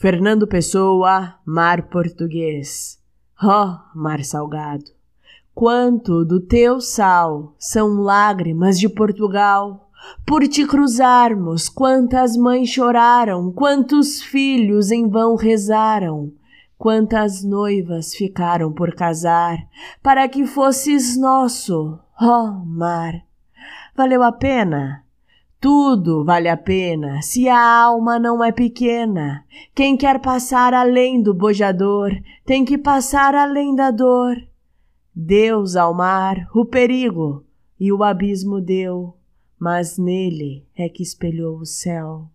Fernando Pessoa, Mar Português. Ó oh, mar salgado, quanto do teu sal são lágrimas de Portugal. Por te cruzarmos, quantas mães choraram, quantos filhos em vão rezaram, quantas noivas ficaram por casar, para que fosses nosso, ó oh, mar. Valeu a pena? Tudo vale a pena se a alma não é pequena. Quem quer passar além do bojador tem que passar além da dor. Deus ao mar o perigo e o abismo deu, mas nele é que espelhou o céu.